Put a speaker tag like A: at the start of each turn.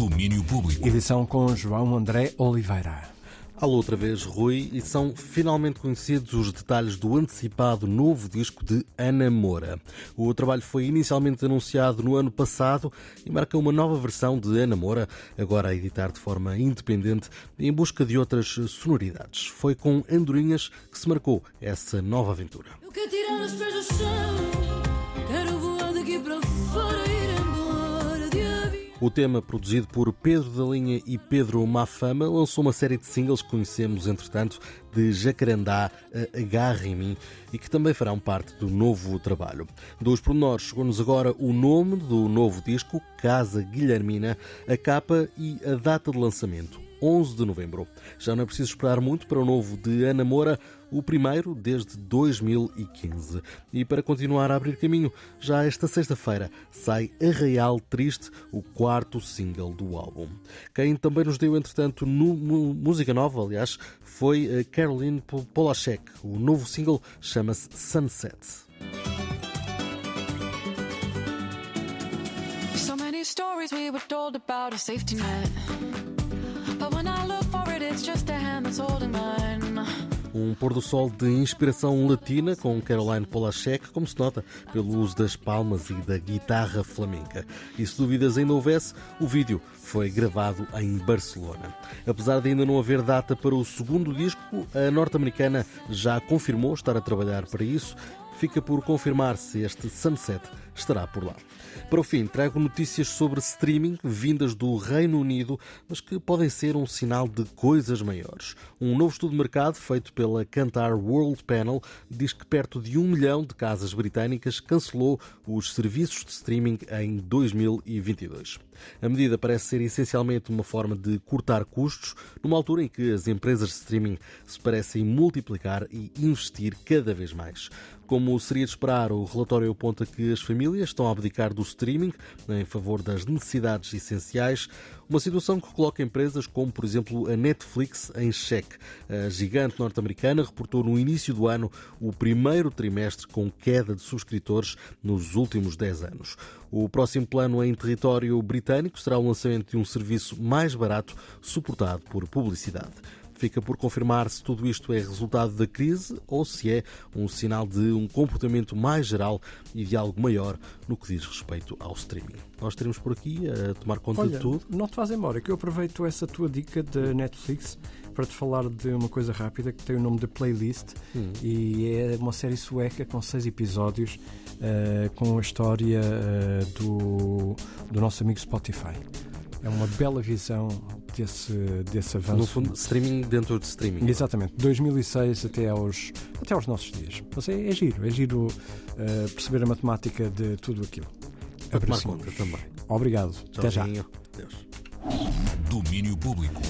A: Domínio Público.
B: Edição com João André Oliveira.
C: Alô outra vez, Rui, e são finalmente conhecidos os detalhes do antecipado novo disco de Ana Moura. O trabalho foi inicialmente anunciado no ano passado e marca uma nova versão de Ana Moura, agora a editar de forma independente em busca de outras sonoridades. Foi com Andorinhas que se marcou essa nova aventura.
D: Eu quero tirar os pés do chão, quero voar daqui para fora ir.
C: O tema, produzido por Pedro da Linha e Pedro Mafama, lançou uma série de singles que conhecemos, entretanto, de Jacarandá Agarra em Mim e que também farão parte do novo trabalho. Dos pormenores, chegou-nos agora o nome do novo disco, Casa Guilhermina, a capa e a data de lançamento. 11 de novembro. Já não é preciso esperar muito para o novo de Ana Moura, o primeiro desde 2015. E para continuar a abrir caminho, já esta sexta-feira sai Arraial Triste, o quarto single do álbum. Quem também nos deu, entretanto, no, música nova, aliás, foi a Caroline Polachek. O novo single chama-se Sunset.
E: So many stories we were told about a safety net.
C: Um pôr do sol de inspiração latina com Caroline Polachek, como se nota pelo uso das palmas e da guitarra flamenca. E se dúvidas ainda houvesse, o vídeo foi gravado em Barcelona. Apesar de ainda não haver data para o segundo disco, a norte-americana já confirmou estar a trabalhar para isso. Fica por confirmar se este Sunset estará por lá. Para o fim, trago notícias sobre streaming vindas do Reino Unido, mas que podem ser um sinal de coisas maiores. Um novo estudo de mercado feito pela Kantar World Panel diz que perto de um milhão de casas britânicas cancelou os serviços de streaming em 2022. A medida parece ser essencialmente uma forma de cortar custos, numa altura em que as empresas de streaming se parecem multiplicar e investir cada vez mais. Como seria de esperar, o relatório aponta que as famílias estão a abdicar do streaming em favor das necessidades essenciais, uma situação que coloca empresas como, por exemplo, a Netflix em xeque. A gigante norte-americana reportou no início do ano o primeiro trimestre com queda de subscritores nos últimos 10 anos. O próximo plano em território britânico será o lançamento de um serviço mais barato, suportado por publicidade. Fica por confirmar se tudo isto é resultado da crise ou se é um sinal de um comportamento mais geral e de algo maior no que diz respeito ao streaming. Nós teremos por aqui a tomar conta
B: Olha,
C: de tudo.
B: não te vás embora, que eu aproveito essa tua dica da Netflix para te falar de uma coisa rápida que tem o nome de Playlist
C: Hum.
B: e é uma série sueca com seis episódios eh, com a história eh, do, do nosso amigo Spotify. É uma bela visão desse, desse avanço.
C: No fundo, streaming dentro de streaming.
B: Exatamente, 2006 até aos, até aos nossos dias. Mas é, é giro, é giro eh, perceber a matemática de tudo aquilo.
C: Para tomar conta também.
B: Obrigado, até já.
C: Adeus.
A: Domínio Público.